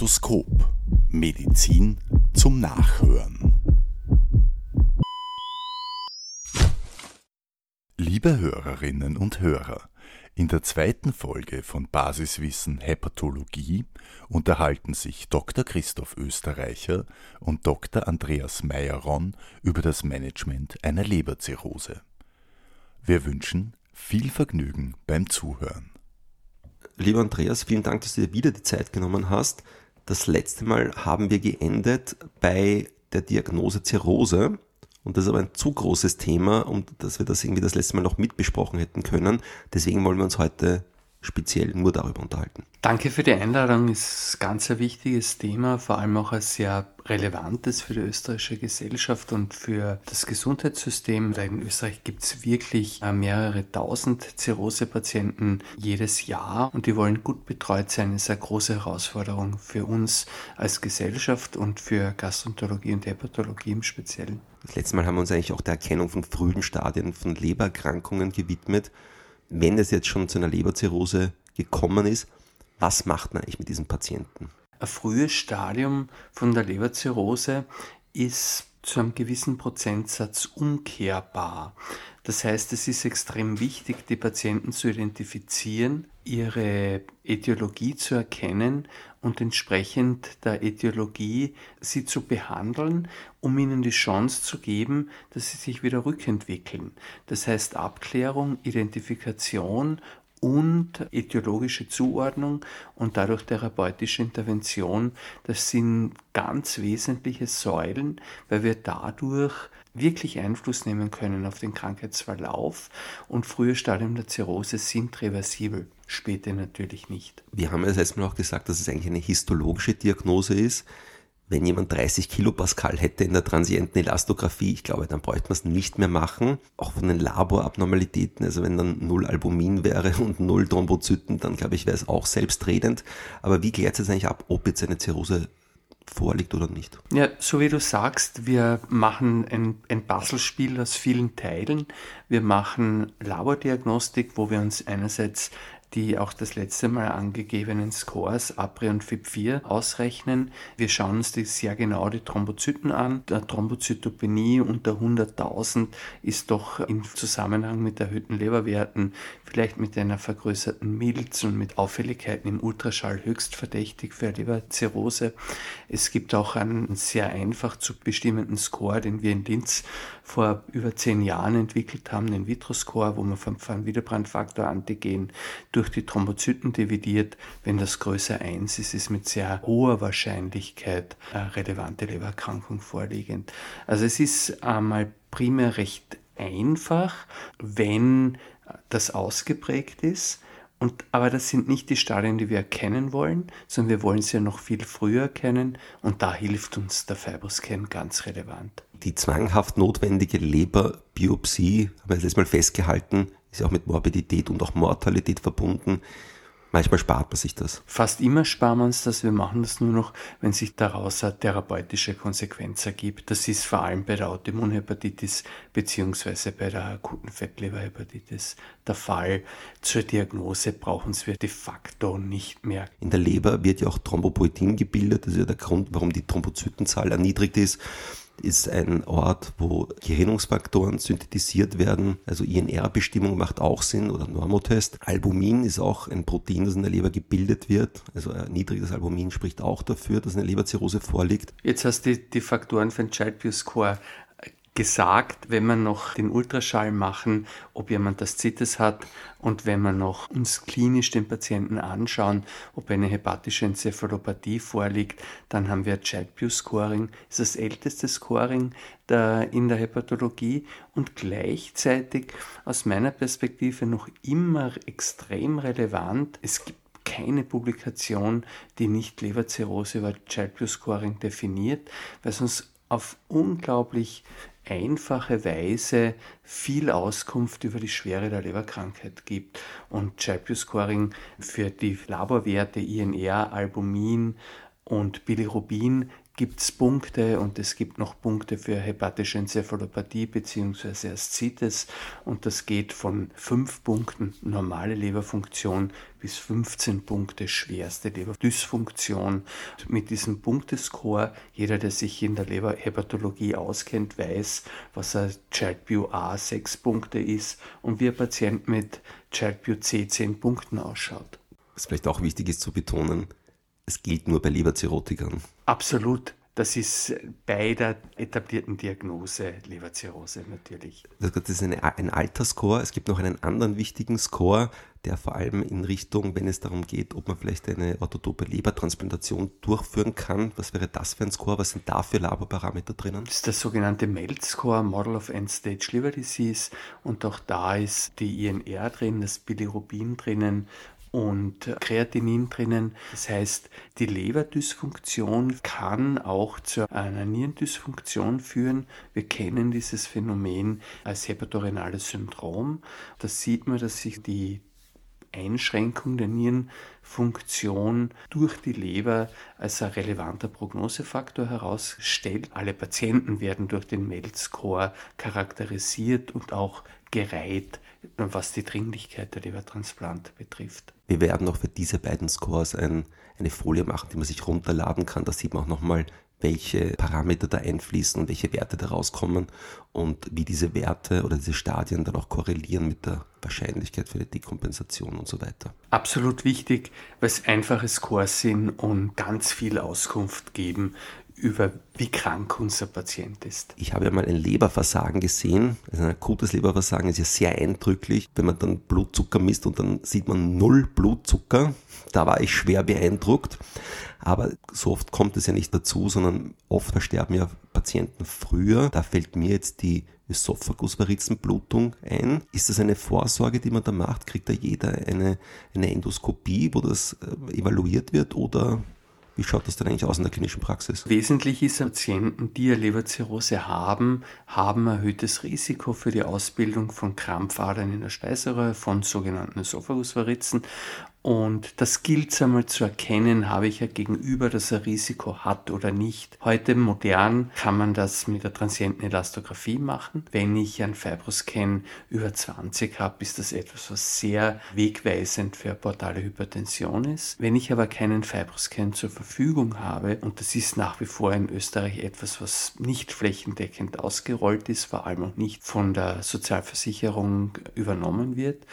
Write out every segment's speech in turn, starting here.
Stethoskop. Medizin zum Nachhören. Liebe Hörerinnen und Hörer, in der zweiten Folge von Basiswissen Hepatologie unterhalten sich Dr. Christoph Österreicher und Dr. Andreas Meyerron über das Management einer Leberzirrhose. Wir wünschen viel Vergnügen beim Zuhören. Lieber Andreas, vielen Dank, dass du dir wieder die Zeit genommen hast. Das letzte Mal haben wir geendet bei der Diagnose Zirrhose. Und das ist aber ein zu großes Thema, um dass wir das irgendwie das letzte Mal noch mitbesprochen hätten können. Deswegen wollen wir uns heute speziell nur darüber unterhalten. Danke für die Einladung. Ist ganz ein wichtiges Thema, vor allem auch ein sehr relevantes für die österreichische Gesellschaft und für das Gesundheitssystem. In Österreich gibt es wirklich äh, mehrere tausend Zirrhose-Patienten jedes Jahr und die wollen gut betreut sein. Das ist eine große Herausforderung für uns als Gesellschaft und für Gastroenterologie und Hepatologie im Speziellen. Das letzte Mal haben wir uns eigentlich auch der Erkennung von frühen Stadien von Lebererkrankungen gewidmet wenn es jetzt schon zu einer Leberzirrhose gekommen ist, was macht man eigentlich mit diesen Patienten? Ein frühes Stadium von der Leberzirrhose ist zu einem gewissen Prozentsatz umkehrbar. Das heißt, es ist extrem wichtig, die Patienten zu identifizieren, ihre Etiologie zu erkennen und entsprechend der Etiologie sie zu behandeln, um ihnen die Chance zu geben, dass sie sich wieder rückentwickeln. Das heißt Abklärung, Identifikation und etiologische Zuordnung und dadurch therapeutische Intervention, das sind ganz wesentliche Säulen, weil wir dadurch wirklich Einfluss nehmen können auf den Krankheitsverlauf und frühe Stadien der Zirrhose sind reversibel, später natürlich nicht. Wir haben ja das Mal auch gesagt, dass es eigentlich eine histologische Diagnose ist. Wenn jemand 30 Kilopascal hätte in der transienten Elastographie, ich glaube, dann bräuchte man es nicht mehr machen. Auch von den Laborabnormalitäten, also wenn dann null Albumin wäre und null Thrombozyten, dann glaube ich, wäre es auch selbstredend. Aber wie klärt es eigentlich ab, ob jetzt eine Zirrhose vorliegt oder nicht. Ja, so wie du sagst, wir machen ein, ein Puzzlespiel aus vielen Teilen. Wir machen Labordiagnostik, wo wir uns einerseits die auch das letzte Mal angegebenen Scores APRI und FIP4 ausrechnen. Wir schauen uns die sehr genau die Thrombozyten an. Der Thrombozytopenie unter 100.000 ist doch im Zusammenhang mit erhöhten Leberwerten, vielleicht mit einer vergrößerten Milz und mit Auffälligkeiten im Ultraschall höchst verdächtig für Leberzirrhose. Es gibt auch einen sehr einfach zu bestimmenden Score, den wir in Linz vor über zehn Jahren entwickelt haben, den Vitro-Score, wo man vom Van-Willebrand-Faktor Antigen durch die Thrombozyten dividiert. Wenn das größer 1 ist, ist mit sehr hoher Wahrscheinlichkeit eine relevante Lebererkrankung vorliegend. Also es ist einmal primär recht einfach, wenn das ausgeprägt ist. Und, aber das sind nicht die Stadien, die wir erkennen wollen, sondern wir wollen sie ja noch viel früher erkennen und da hilft uns der Fibroscan ganz relevant. Die zwanghaft notwendige Leberbiopsie, haben wir jetzt mal festgehalten, ist ja auch mit Morbidität und auch Mortalität verbunden. Manchmal spart man sich das. Fast immer sparen wir uns das. Wir machen das nur noch, wenn sich daraus eine therapeutische Konsequenz ergibt. Das ist vor allem bei der Autoimmunhepatitis beziehungsweise bei der akuten Fettleberhepatitis der Fall. Zur Diagnose brauchen wir de facto nicht mehr. In der Leber wird ja auch Thrombopoetin gebildet. Das ist ja der Grund, warum die Thrombozytenzahl erniedrigt ist ist ein Ort, wo Gerinnungsfaktoren synthetisiert werden. Also INR-Bestimmung macht auch Sinn oder Normotest. Albumin ist auch ein Protein, das in der Leber gebildet wird. Also ein niedriges Albumin spricht auch dafür, dass eine Leberzirrhose vorliegt. Jetzt hast du die, die Faktoren für den Child-Score gesagt, wenn wir noch den Ultraschall machen, ob jemand das CITES hat und wenn wir noch uns klinisch den Patienten anschauen, ob eine hepatische Enzephalopathie vorliegt, dann haben wir Child-Scoring, das ist das älteste Scoring der, in der Hepatologie und gleichzeitig aus meiner Perspektive noch immer extrem relevant. Es gibt keine Publikation, die nicht Leberzirrhose über Child-Scoring definiert, weil uns auf unglaublich einfache Weise viel Auskunft über die Schwere der Leberkrankheit gibt. Und Child-Scoring für die Laborwerte INR, Albumin und Bilirubin gibt es Punkte und es gibt noch Punkte für hepatische Enzephalopathie bzw. Aszites und das geht von 5 Punkten normale Leberfunktion bis 15 Punkte schwerste Leberdysfunktion. Mit diesem Punktescore, jeder, der sich in der Leberhepatologie auskennt, weiß, was ein Childview A 6 Punkte ist und wie ein Patient mit Childview C 10 Punkten ausschaut. Was vielleicht auch wichtig ist zu betonen, es gilt nur bei Leberzirrhotikern. Absolut. Das ist bei der etablierten Diagnose Leberzirrhose natürlich. Das ist eine, ein Altersscore. Es gibt noch einen anderen wichtigen Score, der vor allem in Richtung, wenn es darum geht, ob man vielleicht eine orthotope Lebertransplantation durchführen kann. Was wäre das für ein Score? Was sind da für Laborparameter drinnen? Das ist der sogenannte MELD-Score, Model of End-Stage Liver Disease. Und auch da ist die INR drin, das Bilirubin drinnen und Kreatinin drinnen. Das heißt, die Leberdysfunktion kann auch zu einer Nierendysfunktion führen. Wir kennen dieses Phänomen als hepatorenales Syndrom. Da sieht man, dass sich die Einschränkung der Nierenfunktion durch die Leber als ein relevanter Prognosefaktor herausstellt. Alle Patienten werden durch den MELD-Score charakterisiert und auch gereiht, was die Dringlichkeit der Lebertransplant betrifft. Wir werden auch für diese beiden Scores ein, eine Folie machen, die man sich runterladen kann. Da sieht man auch nochmal, welche Parameter da einfließen und welche Werte da rauskommen und wie diese Werte oder diese Stadien dann auch korrelieren mit der Wahrscheinlichkeit für die Dekompensation und so weiter. Absolut wichtig, weil es einfache Scores sind und ganz viel Auskunft geben über wie krank unser Patient ist. Ich habe ja mal ein Leberversagen gesehen. Also ein akutes Leberversagen ist ja sehr eindrücklich, wenn man dann Blutzucker misst und dann sieht man null Blutzucker. Da war ich schwer beeindruckt. Aber so oft kommt es ja nicht dazu, sondern oft versterben ja Patienten früher. Da fällt mir jetzt die Ösophagusvarizzenblutung ein. Ist das eine Vorsorge, die man da macht? Kriegt da jeder eine, eine Endoskopie, wo das äh, evaluiert wird oder wie schaut das denn eigentlich aus in der klinischen Praxis? Wesentlich ist, Patienten, die eine Leberzirrhose haben, haben erhöhtes Risiko für die Ausbildung von Krampfadern in der Speiseröhre, von sogenannten Esophagusvarizen und das gilt es einmal zu erkennen, habe ich ja gegenüber, dass er Risiko hat oder nicht. Heute modern kann man das mit der transienten Elastographie machen. Wenn ich ein Fibroscan über 20 habe, ist das etwas, was sehr wegweisend für portale Hypertension ist. Wenn ich aber keinen Fibroscan zur Verfügung habe, und das ist nach wie vor in Österreich etwas, was nicht flächendeckend ausgerollt ist, vor allem auch nicht von der Sozialversicherung übernommen wird,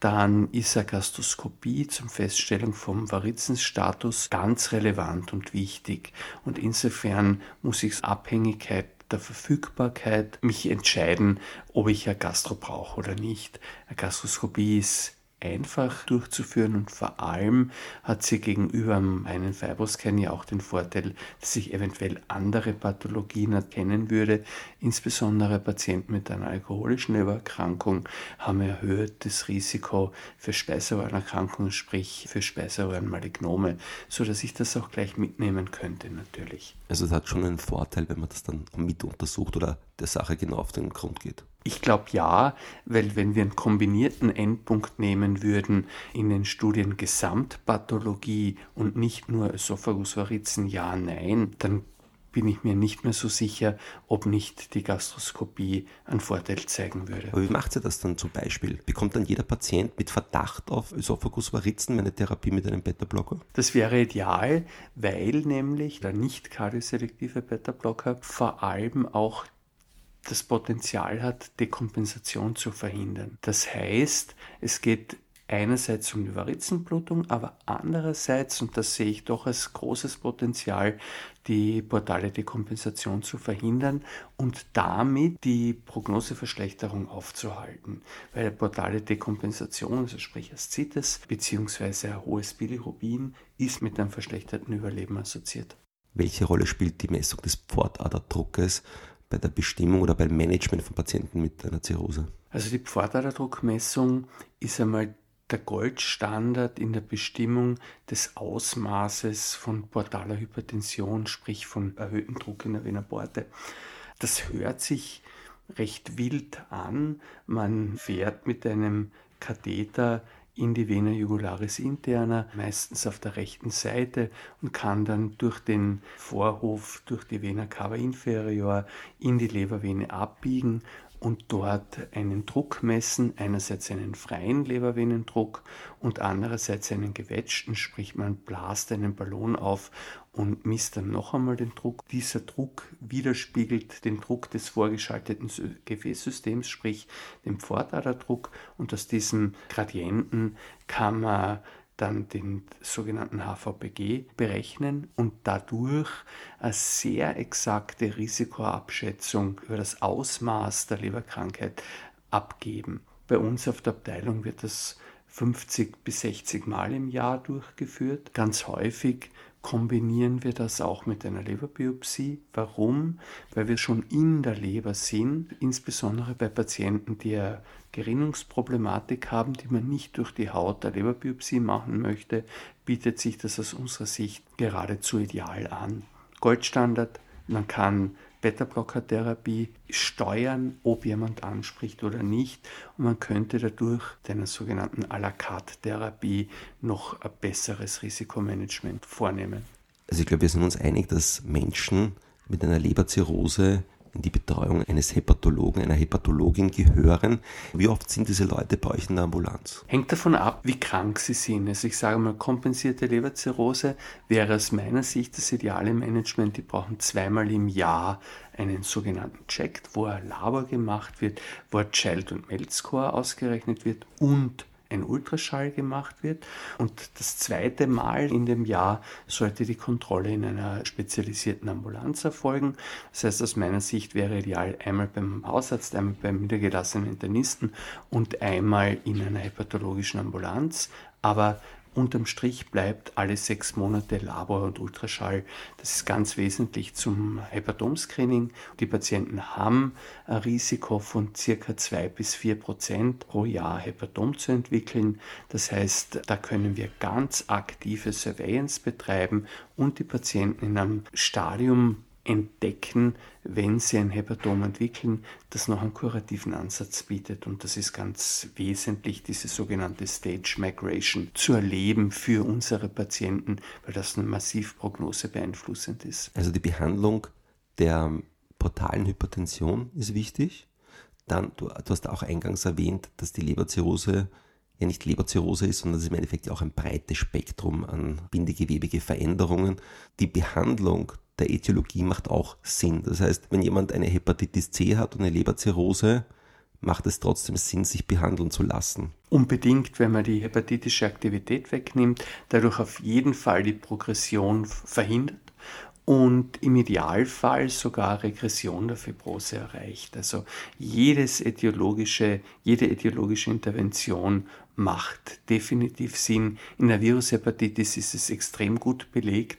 dann ist eine Gastroskopie zum Feststellung vom Varizenstatus ganz relevant und wichtig. Und insofern muss ich Abhängigkeit der Verfügbarkeit mich entscheiden, ob ich eine Gastro brauche oder nicht. Eine Gastroskopie ist einfach durchzuführen und vor allem hat sie gegenüber einem Fibroscan ja auch den Vorteil, dass ich eventuell andere Pathologien erkennen würde. Insbesondere Patienten mit einer alkoholischen Übererkrankung haben erhöhtes Risiko für Speiseröhrenerkrankungen, sprich für Speiseröhrenmalignome, so dass ich das auch gleich mitnehmen könnte natürlich. Also es hat schon einen Vorteil, wenn man das dann mit untersucht oder der Sache genau auf den Grund geht. Ich glaube ja, weil wenn wir einen kombinierten Endpunkt nehmen würden in den Studien Gesamtpathologie und nicht nur Esophagusvarizen, ja, nein, dann bin ich mir nicht mehr so sicher, ob nicht die Gastroskopie einen Vorteil zeigen würde. Aber wie macht sie das dann zum Beispiel? Bekommt dann jeder Patient mit Verdacht auf Esophagusvarizen eine Therapie mit einem Beta-Blocker? Das wäre ideal, weil nämlich der nicht kardioselektive Beta-Blocker vor allem auch das Potenzial hat, Dekompensation zu verhindern. Das heißt, es geht einerseits um die Varizenblutung, aber andererseits, und das sehe ich doch als großes Potenzial, die portale Dekompensation zu verhindern und damit die Prognoseverschlechterung aufzuhalten. Weil portale Dekompensation, also sprich Aszites bzw. hohes Bilirubin, ist mit einem verschlechterten Überleben assoziiert. Welche Rolle spielt die Messung des Pfortaderdruckes bei der Bestimmung oder beim Management von Patienten mit einer Zirrhose? Also die Pfortaderdruckmessung ist einmal der Goldstandard in der Bestimmung des Ausmaßes von portaler Hypertension, sprich von erhöhtem Druck in der Vena porte. Das hört sich recht wild an. Man fährt mit einem Katheter in die Vena jugularis interna, meistens auf der rechten Seite und kann dann durch den Vorhof, durch die Vena cava inferior in die Lebervene abbiegen und dort einen Druck messen, einerseits einen freien Lebervenendruck und andererseits einen gewetschten, sprich man blast einen Ballon auf und misst dann noch einmal den Druck. Dieser Druck widerspiegelt den Druck des vorgeschalteten Gefäßsystems, sprich den Pfortaderdruck und aus diesem Gradienten kann man dann den sogenannten HVPG berechnen und dadurch eine sehr exakte Risikoabschätzung über das Ausmaß der Leberkrankheit abgeben. Bei uns auf der Abteilung wird das 50 bis 60 Mal im Jahr durchgeführt. Ganz häufig kombinieren wir das auch mit einer Leberbiopsie. Warum? Weil wir schon in der Leber sind, insbesondere bei Patienten, die eine Gerinnungsproblematik haben, die man nicht durch die Haut der Leberbiopsie machen möchte, bietet sich das aus unserer Sicht geradezu ideal an. Goldstandard, man kann Beta-Blocker-Therapie steuern, ob jemand anspricht oder nicht. Und man könnte dadurch einer sogenannten à la carte Therapie noch ein besseres Risikomanagement vornehmen. Also ich glaube, wir sind uns einig, dass Menschen mit einer Leberzirrhose in die Betreuung eines Hepatologen, einer Hepatologin gehören. Wie oft sind diese Leute bei euch in der Ambulanz? Hängt davon ab, wie krank sie sind. Also ich sage mal, kompensierte Leberzirrhose wäre aus meiner Sicht das ideale Management. Die brauchen zweimal im Jahr einen sogenannten Check, wo ein Labor gemacht wird, wo ein Child- und Melt-Score ausgerechnet wird und ein Ultraschall gemacht wird. Und das zweite Mal in dem Jahr sollte die Kontrolle in einer spezialisierten Ambulanz erfolgen. Das heißt, aus meiner Sicht wäre ideal einmal beim Hausarzt, einmal beim niedergelassenen Internisten und einmal in einer hepatologischen Ambulanz. Aber Unterm Strich bleibt alle sechs Monate Labor und Ultraschall. Das ist ganz wesentlich zum Häpatom-Screening. Die Patienten haben ein Risiko von circa zwei bis vier Prozent pro Jahr Häpatom zu entwickeln. Das heißt, da können wir ganz aktive Surveillance betreiben und die Patienten in einem Stadium entdecken, wenn sie ein Hepatom entwickeln, das noch einen kurativen Ansatz bietet. Und das ist ganz wesentlich, diese sogenannte Stage Migration zu erleben für unsere Patienten, weil das eine massiv Prognose beeinflussend ist. Also die Behandlung der portalen Hypertension ist wichtig. Dann, du, du hast auch eingangs erwähnt, dass die Leberzirrhose ja nicht Leberzirrhose ist, sondern es ist im Endeffekt auch ein breites Spektrum an bindegewebige Veränderungen. Die Behandlung der Ätiologie macht auch Sinn. Das heißt, wenn jemand eine Hepatitis C hat und eine Leberzirrhose, macht es trotzdem Sinn, sich behandeln zu lassen. Unbedingt, wenn man die hepatitische Aktivität wegnimmt, dadurch auf jeden Fall die Progression verhindert und im Idealfall sogar Regression der Fibrose erreicht. Also jedes etiologische, jede etiologische Intervention macht definitiv Sinn. In der Virushepatitis ist es extrem gut belegt,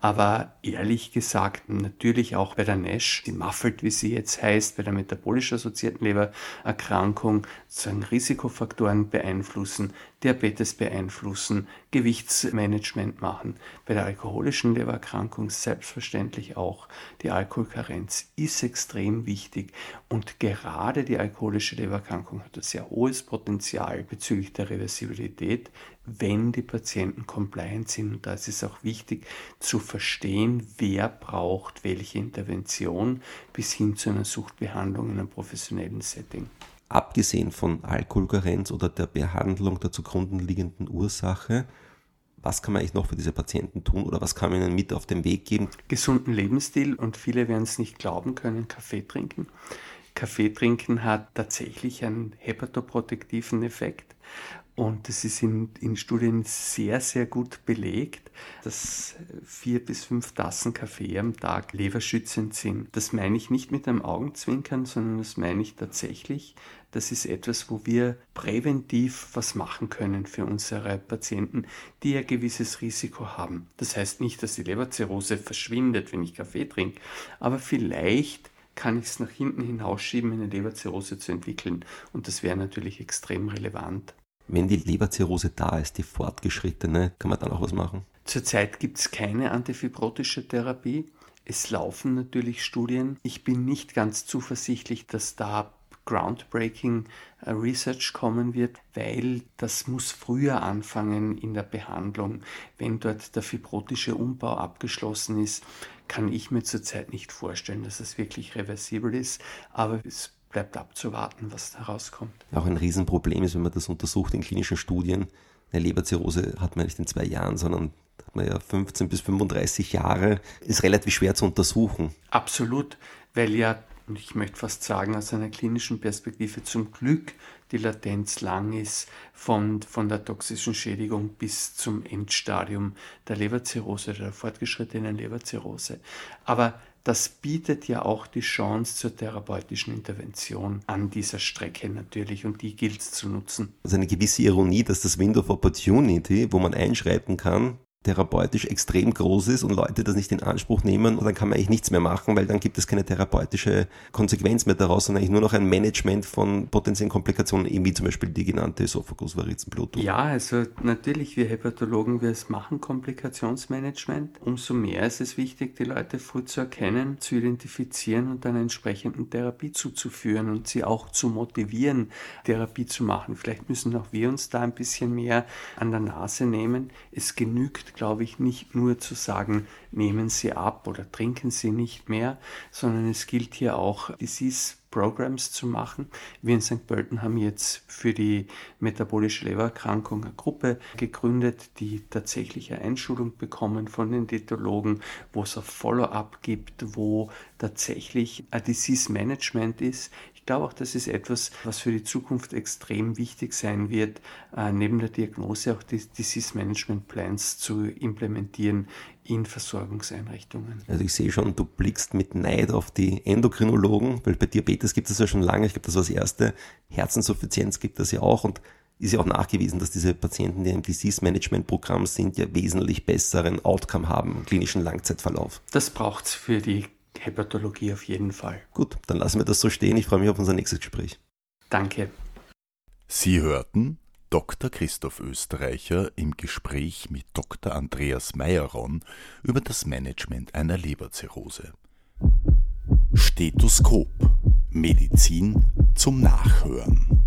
aber ehrlich gesagt natürlich auch bei der NASH, die Muffelt, wie sie jetzt heißt, bei der metabolisch assoziierten Lebererkrankung, sozusagen Risikofaktoren beeinflussen, Diabetes beeinflussen, Gewichtsmanagement machen. Bei der alkoholischen Lebererkrankung selbstverständlich auch. Die Alkoholkarenz ist extrem wichtig und gerade die alkoholische Lebererkrankung hat ein sehr hohes Potenzial bezüglich der Reversibilität, wenn die Patienten compliant sind. Und da ist es auch wichtig zu verstehen, wer braucht welche Intervention bis hin zu einer Suchtbehandlung in einem professionellen Setting. Abgesehen von Alkoholkarenz oder der Behandlung der zugrunde liegenden Ursache, was kann man eigentlich noch für diese Patienten tun oder was kann man ihnen mit auf den Weg geben? Gesunden Lebensstil und viele werden es nicht glauben können, Kaffee trinken. Kaffee trinken hat tatsächlich einen hepatoprotektiven Effekt. Und das ist in, in, Studien sehr, sehr gut belegt, dass vier bis fünf Tassen Kaffee am Tag leberschützend sind. Das meine ich nicht mit einem Augenzwinkern, sondern das meine ich tatsächlich. Das ist etwas, wo wir präventiv was machen können für unsere Patienten, die ein gewisses Risiko haben. Das heißt nicht, dass die Leberzirrhose verschwindet, wenn ich Kaffee trinke, aber vielleicht kann ich es nach hinten hinausschieben, eine Leberzirrhose zu entwickeln. Und das wäre natürlich extrem relevant. Wenn die Leberzirrhose da ist, die fortgeschrittene, kann man dann auch was machen? Zurzeit gibt es keine antifibrotische Therapie. Es laufen natürlich Studien. Ich bin nicht ganz zuversichtlich, dass da groundbreaking äh, Research kommen wird, weil das muss früher anfangen in der Behandlung. Wenn dort der fibrotische Umbau abgeschlossen ist, kann ich mir zurzeit nicht vorstellen, dass es wirklich reversibel ist, aber es bleibt abzuwarten, was herauskommt. Auch ein Riesenproblem ist, wenn man das untersucht in klinischen Studien. Eine Leberzirrhose hat man nicht in zwei Jahren, sondern hat man ja 15 bis 35 Jahre. Ist relativ schwer zu untersuchen. Absolut, weil ja und ich möchte fast sagen, aus einer klinischen Perspektive zum Glück die Latenz lang ist von, von der toxischen Schädigung bis zum Endstadium der Leberzirrhose oder der fortgeschrittenen Leberzirrhose. Aber das bietet ja auch die Chance zur therapeutischen Intervention an dieser Strecke natürlich und die gilt es zu nutzen. Also eine gewisse Ironie, dass das Window of Opportunity, wo man einschreiten kann, therapeutisch extrem groß ist und Leute das nicht in Anspruch nehmen, dann kann man eigentlich nichts mehr machen, weil dann gibt es keine therapeutische Konsequenz mehr daraus, sondern eigentlich nur noch ein Management von potenziellen Komplikationen, eben wie zum Beispiel die genannte Esophagusvarizenblutung. Ja, also natürlich, wir Hepatologen, wir machen Komplikationsmanagement. Umso mehr ist es wichtig, die Leute früh zu erkennen, zu identifizieren und dann entsprechenden Therapie zuzuführen und sie auch zu motivieren, Therapie zu machen. Vielleicht müssen auch wir uns da ein bisschen mehr an der Nase nehmen. Es genügt glaube ich, nicht nur zu sagen, nehmen Sie ab oder trinken Sie nicht mehr, sondern es gilt hier auch, Disease Programs zu machen. Wir in St. Pölten haben jetzt für die metabolische Lebererkrankung eine Gruppe gegründet, die tatsächlich eine Einschulung bekommen von den Diätologen, wo es ein Follow-up gibt, wo tatsächlich ein Disease Management ist glaube auch, das ist etwas, was für die Zukunft extrem wichtig sein wird, äh, neben der Diagnose auch die Disease Management Plans zu implementieren in Versorgungseinrichtungen. Also ich sehe schon, du blickst mit Neid auf die Endokrinologen, weil bei Diabetes gibt es ja schon lange, ich glaube, das war das erste, Herzinsuffizienz gibt es ja auch und ist ja auch nachgewiesen, dass diese Patienten, die im Disease Management Programm sind, ja wesentlich besseren Outcome haben, klinischen Langzeitverlauf. Das braucht es für die Hepatologie auf jeden Fall. Gut, dann lassen wir das so stehen. Ich freue mich auf unser nächstes Gespräch. Danke. Sie hörten Dr. Christoph Österreicher im Gespräch mit Dr. Andreas Meyerron über das Management einer Leberzirrhose. Stethoskop Medizin zum Nachhören.